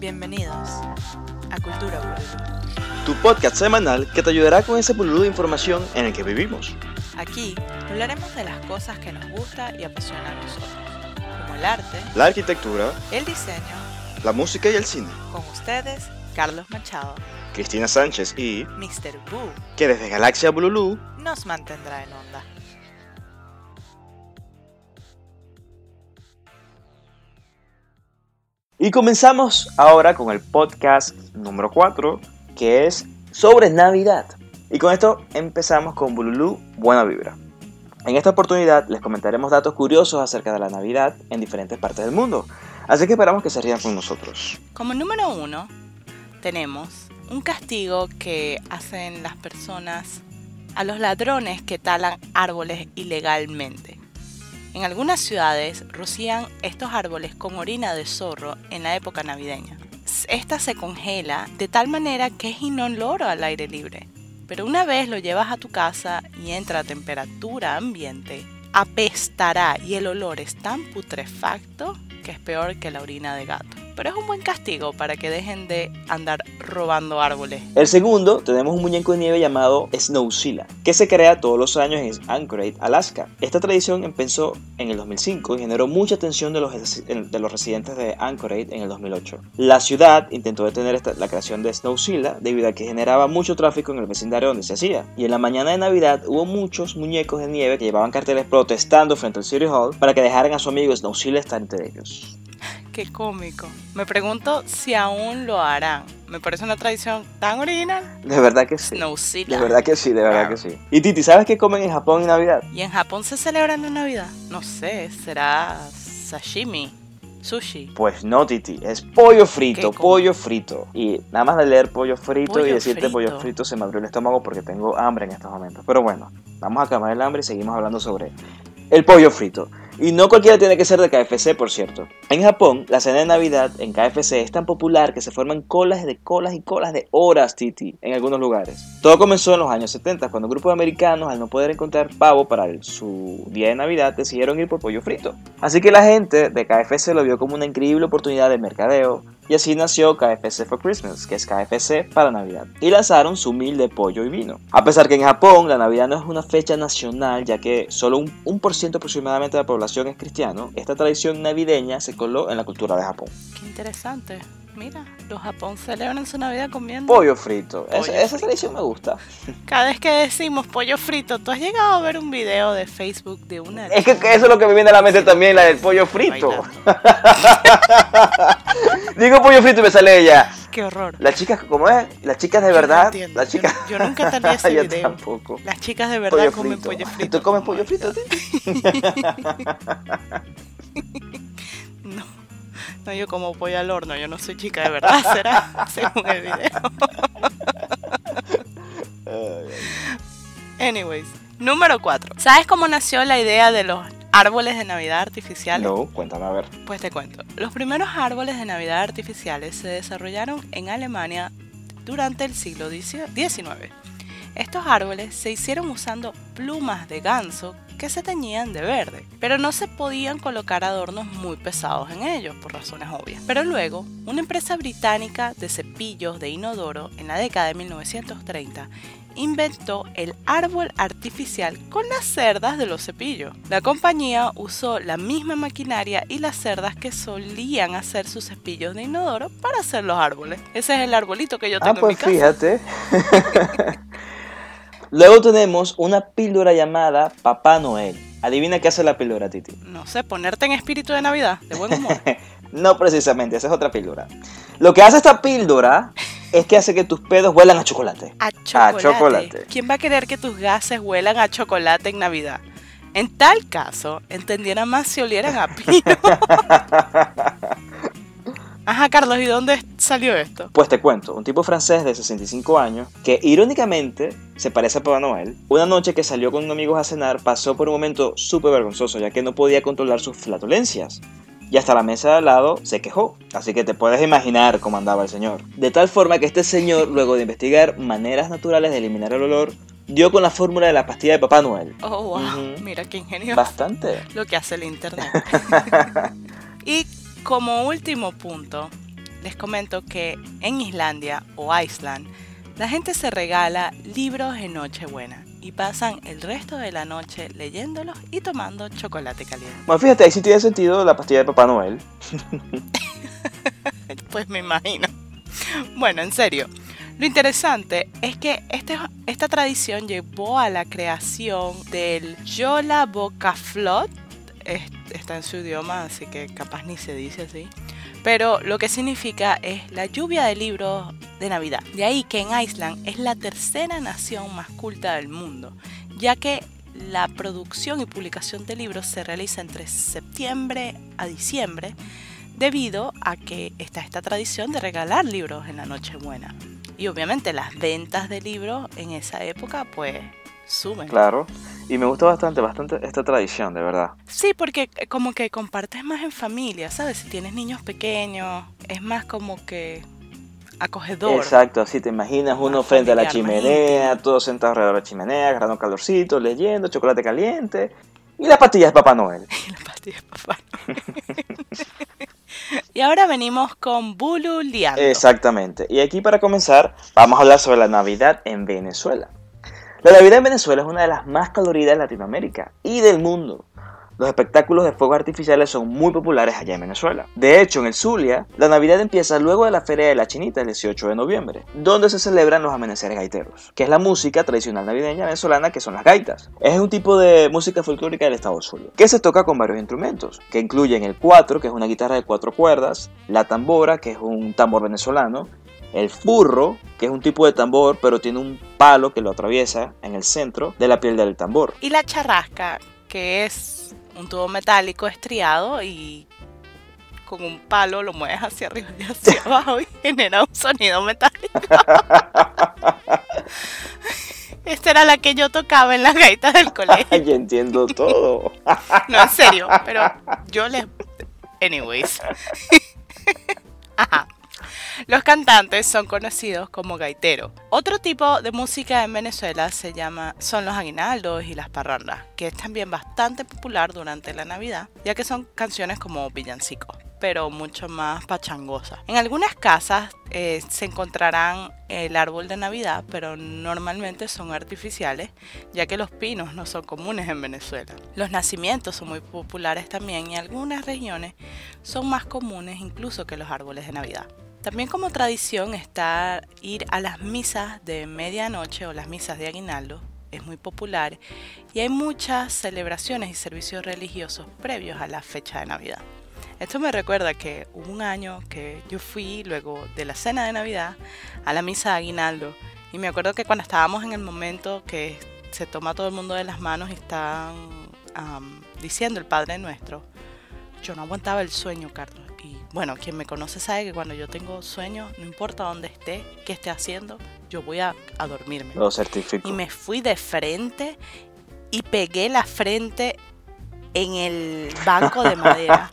Bienvenidos a Cultura Bululú. Tu podcast semanal que te ayudará con ese bululú de información en el que vivimos. Aquí hablaremos de las cosas que nos gusta y apasiona a nosotros, como el arte, La arquitectura, el diseño. la música y el cine. Con ustedes, Carlos Machado, Cristina Sánchez y Mr. Boo, que desde Galaxia Bululú nos mantendrá en onda. Y comenzamos ahora con el podcast número 4, que es sobre Navidad. Y con esto empezamos con Bululú Buena Vibra. En esta oportunidad les comentaremos datos curiosos acerca de la Navidad en diferentes partes del mundo. Así que esperamos que se rían con nosotros. Como número uno, tenemos un castigo que hacen las personas a los ladrones que talan árboles ilegalmente. En algunas ciudades rocían estos árboles con orina de zorro en la época navideña. Esta se congela de tal manera que es inoloro al aire libre. Pero una vez lo llevas a tu casa y entra a temperatura ambiente, apestará y el olor es tan putrefacto que es peor que la orina de gato. Pero es un buen castigo para que dejen de andar robando árboles. El segundo, tenemos un muñeco de nieve llamado Snowzilla, que se crea todos los años en Anchorage, Alaska. Esta tradición empezó en el 2005 y generó mucha atención de los, de los residentes de Anchorage en el 2008. La ciudad intentó detener la creación de Snowzilla debido a que generaba mucho tráfico en el vecindario donde se hacía. Y en la mañana de Navidad hubo muchos muñecos de nieve que llevaban carteles protestando frente al City Hall para que dejaran a su amigo Snowzilla estar entre ellos. Qué cómico. Me pregunto si aún lo harán. Me parece una tradición tan original. De verdad que sí. Snowzilla. De verdad que sí, de verdad que sí. Y Titi, ¿sabes qué comen en Japón en Navidad? ¿Y en Japón se celebran en Navidad? No sé, será sashimi, sushi. Pues no, Titi, es pollo frito, pollo frito. Y nada más de leer pollo frito y decirte frito. pollo frito se me abrió el estómago porque tengo hambre en estos momentos. Pero bueno, vamos a calmar el hambre y seguimos hablando sobre el pollo frito. Y no cualquiera tiene que ser de KFC, por cierto. En Japón, la cena de Navidad en KFC es tan popular que se forman colas de colas y colas de horas, Titi, en algunos lugares. Todo comenzó en los años 70, cuando un grupo de americanos, al no poder encontrar pavo para su día de Navidad, decidieron ir por pollo frito. Así que la gente de KFC lo vio como una increíble oportunidad de mercadeo, y así nació KFC for Christmas, que es KFC para Navidad, y lanzaron su mil de pollo y vino. A pesar que en Japón la Navidad no es una fecha nacional, ya que solo un, un por ciento aproximadamente de la población es cristiano, esta tradición navideña se coló en la cultura de Japón. Qué interesante. Mira, los Japón celebran su Navidad comiendo Pollo frito, Es- esa tradición me gusta. Cada vez que decimos pollo frito, ¿tú has llegado a ver un video de Facebook de una Es que, que eso es lo que me viene a la mente también, la del pollo frito. Digo pollo frito y me sale ella. Qué horror. Las chicas, ¿cómo es? Las chicas de Yo verdad. Las chicas. Yo, yo nunca entendí ese Yo video. tampoco. Las chicas de verdad Pollo comen frito. pollo frito. ¿Tú comes Oh pollo frito. No, yo como pollo al horno, yo no soy chica de verdad, será según el video. Anyways, número 4. ¿Sabes cómo nació la idea de los árboles de Navidad artificiales? No, cuéntame a ver. Pues te cuento. Los primeros árboles de Navidad artificiales se desarrollaron en Alemania durante el siglo XIX. Estos árboles se hicieron usando plumas de ganso que se teñían de verde, pero no se podían colocar adornos muy pesados en ellos por razones obvias. Pero luego, una empresa británica de cepillos de inodoro en la década de 1930 inventó el árbol artificial con las cerdas de los cepillos. La compañía usó la misma maquinaria y las cerdas que solían hacer sus cepillos de inodoro para hacer los árboles. Ese es el arbolito que yo Ah, tengo en mi pues casa. fíjate. Luego tenemos una píldora llamada Papá Noel. Adivina qué hace la píldora, Titi. No sé, ponerte en espíritu de Navidad, de buen humor. No precisamente, esa es otra píldora. Lo que hace esta píldora es que hace que tus pedos huelan a chocolate. A chocolate. chocolate. ¿Quién va a querer que tus gases huelan a chocolate en Navidad? En tal caso, entendiera más si olieran a pino. Ajá, Carlos, ¿y dónde salió esto? Pues te cuento, un tipo francés de 65 años que irónicamente se parece a Papá Noel, una noche que salió con amigos a cenar pasó por un momento súper vergonzoso ya que no podía controlar sus flatulencias. Y hasta la mesa de al lado se quejó, así que te puedes imaginar cómo andaba el señor. De tal forma que este señor, luego de investigar maneras naturales de eliminar el olor, dio con la fórmula de la pastilla de Papá Noel. Oh, wow, Ujú. mira qué ingenioso Bastante. lo que hace el internet. y como último punto, les comento que en Islandia o Iceland la gente se regala libros en Nochebuena y pasan el resto de la noche leyéndolos y tomando chocolate caliente. Bueno, fíjate, ahí sí tiene sentido la pastilla de Papá Noel. pues me imagino. Bueno, en serio. Lo interesante es que este, esta tradición llevó a la creación del Yola Boca Flot. Está en su idioma, así que capaz ni se dice así. Pero lo que significa es la lluvia de libros de Navidad. De ahí que en Iceland es la tercera nación más culta del mundo, ya que la producción y publicación de libros se realiza entre septiembre a diciembre debido a que está esta tradición de regalar libros en la Nochebuena. Y obviamente las ventas de libros en esa época pues suben. Claro. Y me gusta bastante, bastante esta tradición, de verdad. Sí, porque como que compartes más en familia, ¿sabes? Si tienes niños pequeños, es más como que acogedor. Exacto, así te imaginas uno frente a la chimenea, todos sentados alrededor de la chimenea, agarrando calorcito, leyendo, chocolate caliente y las pastillas de Papá Noel. y las pastillas de Papá Noel. y ahora venimos con Bulu Liando. Exactamente. Y aquí para comenzar vamos a hablar sobre la Navidad en Venezuela. La Navidad en Venezuela es una de las más coloridas de Latinoamérica y del mundo. Los espectáculos de fuegos artificiales son muy populares allá en Venezuela. De hecho, en el Zulia, la Navidad empieza luego de la Feria de la Chinita el 18 de noviembre, donde se celebran los amaneceres gaiteros, que es la música tradicional navideña venezolana que son las gaitas. Es un tipo de música folclórica del estado Zulia, que se toca con varios instrumentos, que incluyen el cuatro, que es una guitarra de cuatro cuerdas, la tambora, que es un tambor venezolano, el furro, que es un tipo de tambor, pero tiene un palo que lo atraviesa en el centro de la piel del tambor. Y la charrasca, que es un tubo metálico estriado y con un palo lo mueves hacia arriba y hacia abajo y genera un sonido metálico. Esta era la que yo tocaba en las gaitas del colegio. Yo entiendo todo. No, en serio, pero yo les... Anyways. Ajá. Los cantantes son conocidos como gaiteros. Otro tipo de música en Venezuela se llama son los aguinaldos y las parrandas, que es también bastante popular durante la Navidad, ya que son canciones como villancicos pero mucho más pachangosas. En algunas casas eh, se encontrarán el árbol de Navidad, pero normalmente son artificiales, ya que los pinos no son comunes en Venezuela. Los nacimientos son muy populares también y algunas regiones son más comunes incluso que los árboles de Navidad. También como tradición está ir a las misas de medianoche o las misas de aguinaldo, es muy popular y hay muchas celebraciones y servicios religiosos previos a la fecha de Navidad. Esto me recuerda que hubo un año que yo fui luego de la cena de Navidad a la misa de aguinaldo. Y me acuerdo que cuando estábamos en el momento que se toma todo el mundo de las manos y están diciendo el Padre Nuestro, yo no aguantaba el sueño, Carlos bueno, quien me conoce sabe que cuando yo tengo sueño, no importa dónde esté, qué esté haciendo, yo voy a, a dormirme. Lo certifico. Y me fui de frente y pegué la frente en el banco de madera.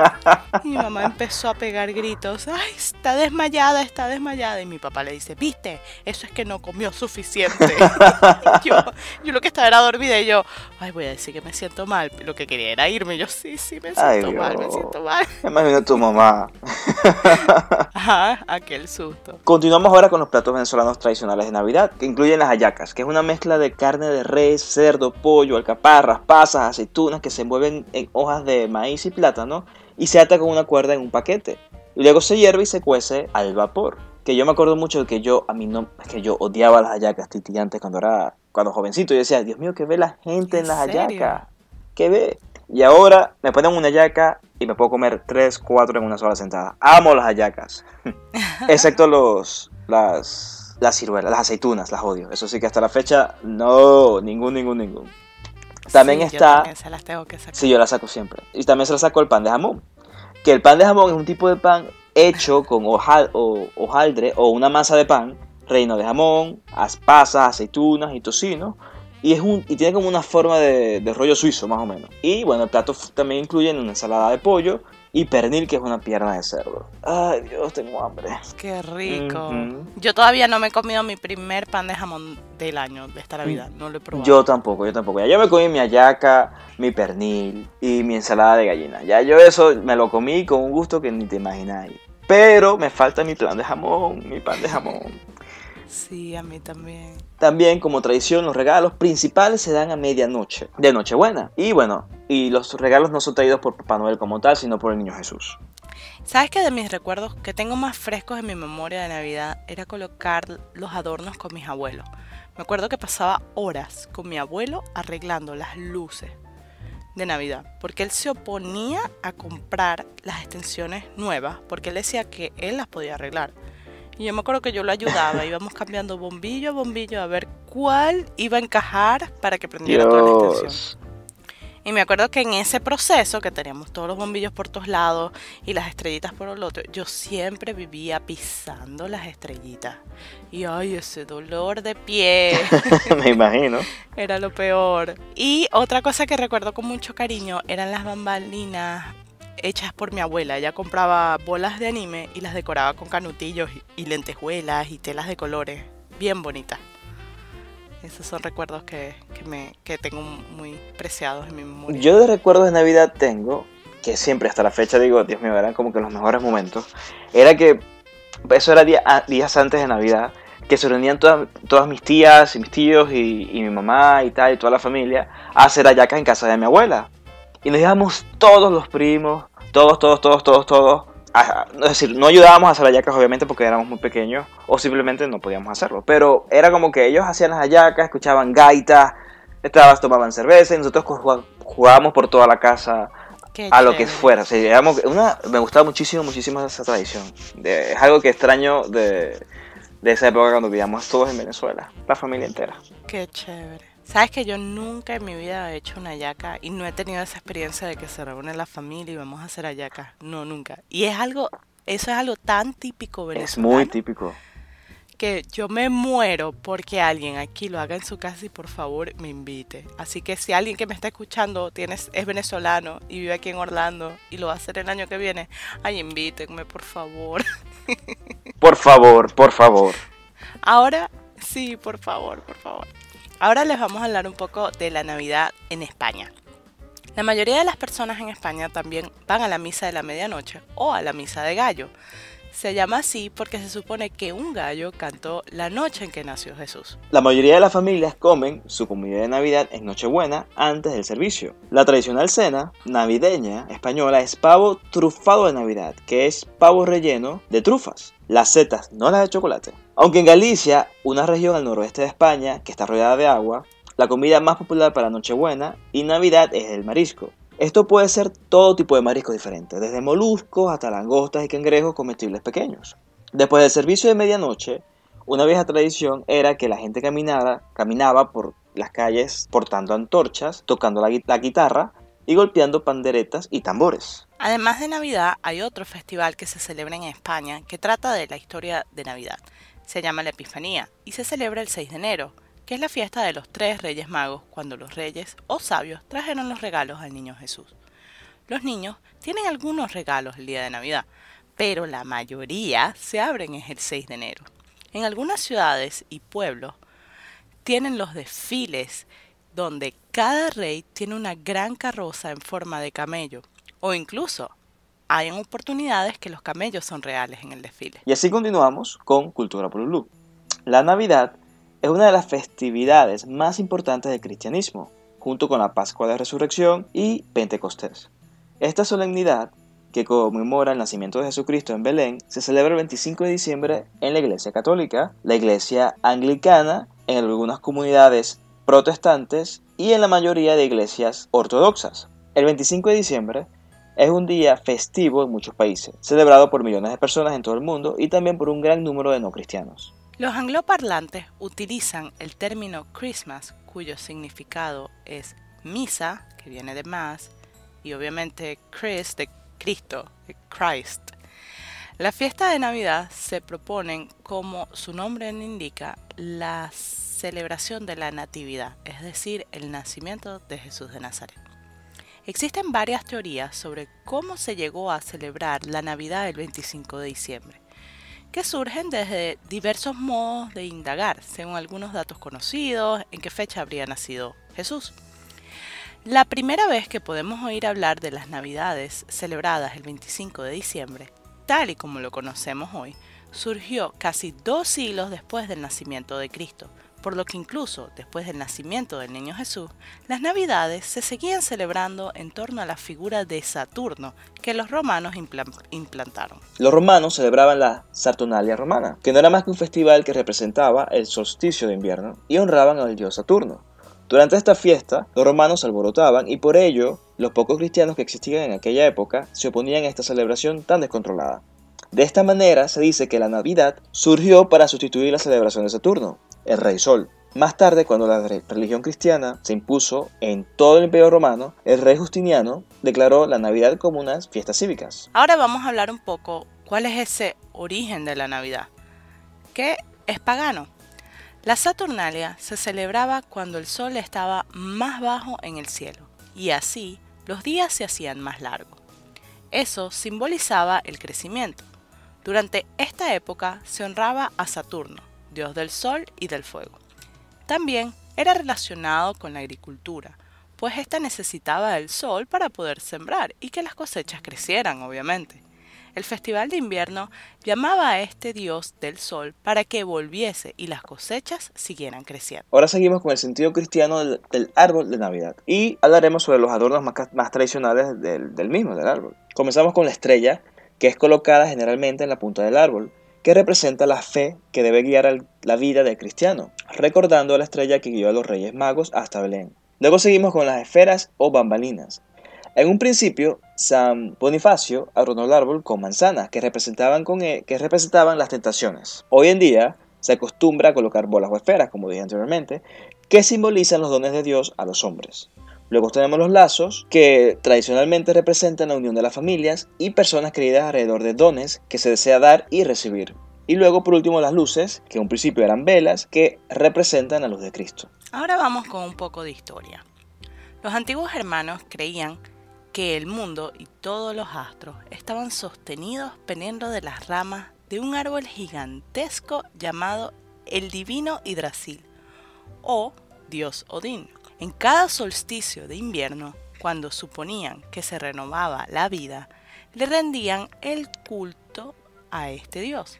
Y mi mamá empezó a pegar gritos, ay, está desmayada, está desmayada. Y mi papá le dice, viste, eso es que no comió suficiente. yo, yo lo que estaba era dormida y yo, ay, voy a decir que me siento mal. Lo que quería era irme. Yo, sí, sí, me siento mal, me siento mal. Imagina tu mamá. Ajá, aquel susto. Continuamos ahora con los platos venezolanos tradicionales de Navidad, que incluyen las hallacas, que es una mezcla de carne de res, cerdo, pollo, alcaparras, pasas, aceitunas que se envuelven en hojas de maíz y plátano y se ata con una cuerda en un paquete. Y luego se hierve y se cuece al vapor. Que yo me acuerdo mucho de que yo, a mí no, es que yo odiaba las hallacas titiantes cuando era, cuando jovencito. Yo decía, Dios mío, ¿qué ve la gente en, las hallacas? ¿Qué ve? Y ahora me ponen una hallaca y me puedo comer tres, cuatro en una sola sentada. Amo las hallacas. Excepto los, las, las ciruelas, las aceitunas, las odio. Eso sí que hasta la fecha, no, ningún, ningún, ningún. También está. Yo se las tengo que sacar. Sí, yo las saco siempre. Y también se las saco el pan de jamón. Que el pan de jamón es un tipo de pan hecho con hojal, o, hojaldre o una masa de pan, reino de jamón, pasas, aceitunas y tocino. Y, es un, y tiene como una forma de, de rollo suizo, más o menos. Y bueno, el plato también incluye una ensalada de pollo y pernil, que es una pierna de cerdo. Ay, Dios, tengo hambre. Qué rico. Yo todavía no me he comido mi primer pan de jamón del año, de esta Navidad. No lo he probado. Yo tampoco, yo tampoco. Ya yo me comí mi ayaca, mi pernil y mi ensalada de gallina. Ya yo eso me lo comí con un gusto que ni te imagináis. pero me falta mi plan de jamón, mi pan de jamón. Sí, a mí también. También, como tradición, los regalos principales se dan a medianoche, de Nochebuena. Y bueno, y los regalos no son traídos por Papá Noel como tal, sino por el Niño Jesús. ¿Sabes que de mis recuerdos que tengo más frescos en mi memoria de Navidad era colocar los adornos con mis abuelos? Me acuerdo que pasaba horas con mi abuelo arreglando las luces de Navidad, porque él se oponía a comprar las extensiones nuevas, porque él decía que él las podía arreglar. Y yo me acuerdo que yo lo ayudaba, íbamos cambiando bombillo a bombillo a ver cuál iba a encajar para que prendiera toda la extensión. Y me acuerdo que en ese proceso, que teníamos todos los bombillos por todos lados y las estrellitas por el otro, yo siempre vivía pisando las estrellitas. Y ay, ese dolor de pie. me imagino. Era lo peor. Y otra cosa que recuerdo con mucho cariño eran las bambalinas hechas por mi abuela. Ella compraba bolas de anime y las decoraba con canutillos y lentejuelas y telas de colores. Bien bonitas. Esos son recuerdos que, que tengo muy preciados en mi memoria. Yo de recuerdos de Navidad tengo, que siempre hasta la fecha digo, Dios mío, eran como que los mejores momentos, era que, eso era días antes de Navidad, que se reunían todas, todas mis tías y mis tíos y, y, mi mamá y tal, y toda la familia, a hacer ayacas en casa de mi abuela. Y nos íbamos todos los primos, todos, todos, todos, todos, todos. es decir, no ayudábamos a hacer hallacas obviamente porque éramos muy pequeños o simplemente no podíamos hacerlo. Pero era como que ellos hacían las hallacas, escuchaban gaitas, estabas, tomaban cerveza y nosotros jugábamos por toda la casa a lo que fuera. una, me gustaba muchísimo, muchísimo esa tradición. es algo que extraño de, de esa época cuando vivíamos todos en Venezuela, la familia entera. Qué chévere. Sabes que yo nunca en mi vida he hecho una yaca y no he tenido esa experiencia de que se reúne la familia y vamos a hacer ayaca. No, nunca. Y es algo, eso es algo tan típico venezolano. Es muy típico. Que yo me muero porque alguien aquí lo haga en su casa y por favor me invite. Así que si alguien que me está escuchando tienes, es venezolano y vive aquí en Orlando y lo va a hacer el año que viene, ay, invítenme, por favor. Por favor, por favor. Ahora sí, por favor, por favor. Ahora les vamos a hablar un poco de la Navidad en España. La mayoría de las personas en España también van a la misa de la medianoche o a la misa de gallo. Se llama así porque se supone que un gallo cantó la noche en que nació Jesús. La mayoría de las familias comen su comida de Navidad en Nochebuena antes del servicio. La tradicional cena navideña española es pavo trufado de Navidad, que es pavo relleno de trufas. Las setas, no las de chocolate. Aunque en Galicia, una región al noroeste de España que está rodeada de agua, la comida más popular para Nochebuena y Navidad es el marisco. Esto puede ser todo tipo de mariscos diferentes, desde moluscos hasta langostas y cangrejos comestibles pequeños. Después del servicio de medianoche, una vieja tradición era que la gente caminaba por las calles portando antorchas, tocando la guitarra y golpeando panderetas y tambores. Además de Navidad, hay otro festival que se celebra en España que trata de la historia de Navidad. Se llama la Epifanía y se celebra el 6 de enero, que es la fiesta de los tres reyes magos, cuando los reyes o sabios trajeron los regalos al niño Jesús. Los niños tienen algunos regalos el día de Navidad, pero la mayoría se abren el 6 de enero. En algunas ciudades y pueblos tienen los desfiles donde cada rey tiene una gran carroza en forma de camello, o incluso hay oportunidades que los camellos son reales en el desfile. Y así continuamos con Cultura Pululú. La Navidad es una de las festividades más importantes del cristianismo, junto con la Pascua de Resurrección y Pentecostés. Esta solemnidad, que conmemora el nacimiento de Jesucristo en Belén, se celebra el 25 de diciembre en la Iglesia Católica, la Iglesia Anglicana, en algunas comunidades protestantes y en la mayoría de iglesias ortodoxas. El 25 de diciembre es un día festivo en muchos países, celebrado por millones de personas en todo el mundo y también por un gran número de no cristianos. Los angloparlantes utilizan el término Christmas, cuyo significado es misa, que viene de más, y obviamente Christ, de Cristo, de Christ. La fiesta de Navidad se proponen, como su nombre indica, las celebración de la Natividad, es decir, el nacimiento de Jesús de Nazaret. Existen varias teorías sobre cómo se llegó a celebrar la Navidad el 25 de diciembre, que surgen desde diversos modos de indagar, según algunos datos conocidos, en qué fecha habría nacido Jesús. La primera vez que podemos oír hablar de las Navidades celebradas el 25 de diciembre tal y como lo conocemos hoy, surgió casi dos siglos después del nacimiento de Cristo, por lo que incluso después del nacimiento del niño Jesús, las navidades se seguían celebrando en torno a la figura de Saturno que los romanos implantaron. Los romanos celebraban la Saturnalia romana, que no era más que un festival que representaba el solsticio de invierno y honraban al dios Saturno. Durante esta fiesta, los romanos alborotaban y por ello los pocos cristianos que existían en aquella época se oponían a esta celebración tan descontrolada. De esta manera se dice que la Navidad surgió para sustituir la celebración de Saturno, el rey Sol. Más tarde, cuando la religión cristiana se impuso en todo el imperio romano, el rey Justiniano declaró la Navidad como unas fiestas cívicas. Ahora vamos a hablar un poco cuál es ese origen de la Navidad, que es pagano. La Saturnalia se celebraba cuando el sol estaba más bajo en el cielo y así los días se hacían más largos. Eso simbolizaba el crecimiento. Durante esta época se honraba a Saturno, dios del sol y del fuego. También era relacionado con la agricultura, pues ésta necesitaba el sol para poder sembrar y que las cosechas crecieran, obviamente el Festival de Invierno llamaba a este dios del sol para que volviese y las cosechas siguieran creciendo. Ahora seguimos con el sentido cristiano del, árbol de Navidad y hablaremos sobre los adornos más, tradicionales del, del mismo, del árbol. Comenzamos con la estrella, que es colocada generalmente en la punta del árbol, que representa la fe que debe guiar la vida del cristiano, recordando a la estrella que guió a los Reyes Magos hasta Belén. Luego seguimos con las esferas o bambalinas, en un principio, San Bonifacio adornó el árbol con manzanas que representaban, con e, que representaban las tentaciones. Hoy en día se acostumbra a colocar bolas o esferas, como dije anteriormente, que simbolizan los dones de Dios a los hombres. Luego tenemos los lazos, que tradicionalmente representan la unión de las familias y personas queridas alrededor de dones que se desea dar y recibir. Y luego, por último, las luces, que en un principio eran velas, que representan la luz de Cristo. Ahora vamos con un poco de historia. Los antiguos hermanos creían que el mundo y todos los astros estaban sostenidos pendiendo de las ramas de un árbol gigantesco llamado el divino Hidrasil o Dios Odín. En cada solsticio de invierno, cuando suponían que se renovaba la vida, le rendían el culto a este dios.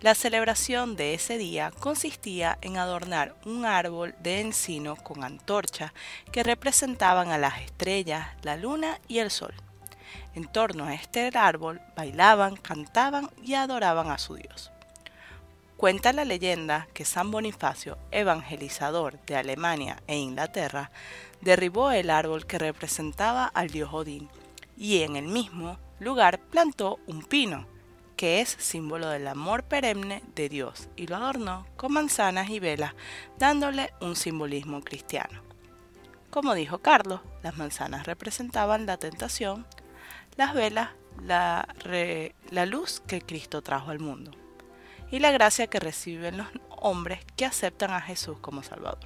La celebración de ese día consistía en adornar un árbol de encino con antorchas que representaban a las estrellas, la luna y el sol. En torno a este árbol bailaban, cantaban y adoraban a su Dios. Cuenta la leyenda que San Bonifacio, evangelizador de Alemania e Inglaterra, derribó el árbol que representaba al dios Odín y en el mismo lugar plantó un pino que es símbolo del amor perenne de Dios, y lo adornó con manzanas y velas, dándole un simbolismo cristiano. Como dijo Carlos, las manzanas representaban la tentación, las velas la, la luz que Cristo trajo al mundo y la gracia que reciben los hombres que aceptan a Jesús como Salvador.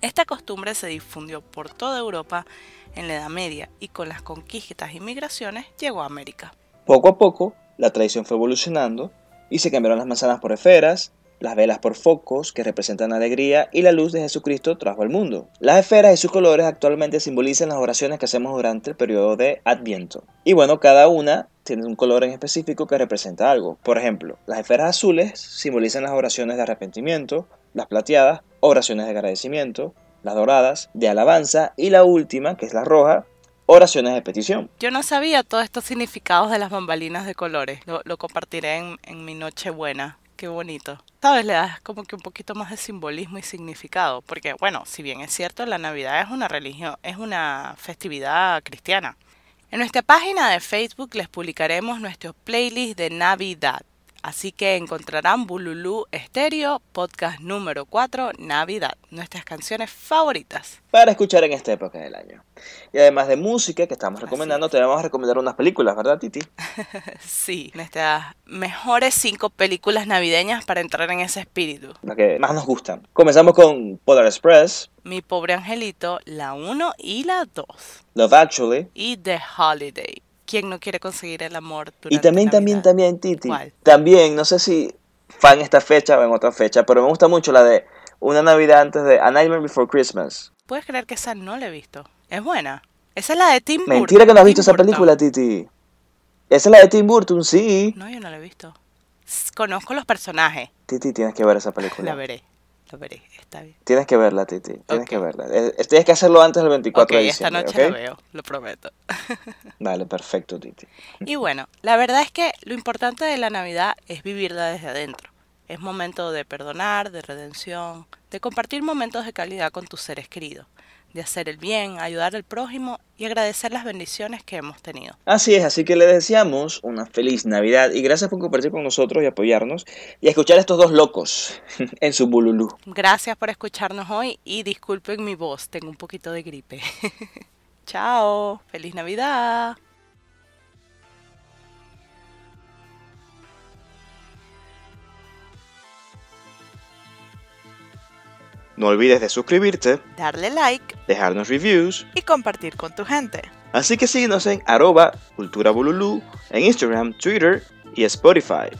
Esta costumbre se difundió por toda Europa en la Edad Media y con las conquistas y migraciones llegó a América. Poco a poco, la tradición fue evolucionando y se cambiaron las manzanas por esferas, las velas por focos que representan alegría y la luz de Jesucristo trajo al mundo. Las esferas y sus colores actualmente simbolizan las oraciones que hacemos durante el periodo de Adviento. Y bueno, cada una tiene un color en específico que representa algo. Por ejemplo, las esferas azules simbolizan las oraciones de arrepentimiento, las plateadas, oraciones de agradecimiento, las doradas, de alabanza y la última, que es la roja, oraciones de petición. Yo no sabía todos estos significados de las bambalinas de colores. Lo, compartiré en, en mi buena. Qué bonito. ¿Sabes? Le das como que un poquito más de simbolismo y significado. Porque, bueno, si bien es cierto, la Navidad es una religión, es una festividad cristiana. En nuestra página de Facebook les publicaremos nuestro playlist de Navidad. Así que encontrarán Bululú Estéreo, podcast número 4, Navidad, nuestras canciones favoritas. Para escuchar en esta época del año. Y además de música que estamos recomendando, te vamos a recomendar unas películas, ¿verdad, Titi? sí, nuestras mejores cinco películas navideñas para entrar en ese espíritu. Las que más nos gustan. Comenzamos con Polar Express. Mi pobre angelito, la 1 y la 2. Love Actually. Y The Holiday. ¿Quién no quiere conseguir el amor? y también, también, también, Titi. También, no sé si fan esta fecha o en otra fecha, pero me gusta mucho la de Una Navidad antes de A Nightmare Before Christmas. ¿Puedes creer que esa no la he visto? Es buena. Esa es la de Tim Mentira que no has visto esa película, Titi. Esa es la de Tim Burton, sí. No, yo no la he visto. Conozco los personajes. Titi, tienes que ver esa película. La veré. La veré. Está bien. Tienes que verla, Titi. Tienes que verla. Tienes que hacerlo antes del 24 Ok, de esta diciembre, noche ¿ok? la veo. Lo prometo. Dale, perfecto, Titi. Y bueno, la verdad es que lo importante de la Navidad es vivirla desde adentro. Es momento de perdonar, de redención, de compartir momentos de calidad con tus seres queridos, de hacer el bien, ayudar al prójimo y agradecer las bendiciones que hemos tenido. Así es, así que le deseamos una feliz Navidad y gracias por compartir con nosotros y apoyarnos y escuchar a estos dos locos en su bululú. Gracias por escucharnos hoy y disculpen mi voz, tengo un poquito de gripe. Chao, feliz Navidad. No olvides de suscribirte, Darle like dejarnos reviews, y compartir con tu gente. así que síguenos en arroba cultura bululú en Instagram, Twitter y Spotify.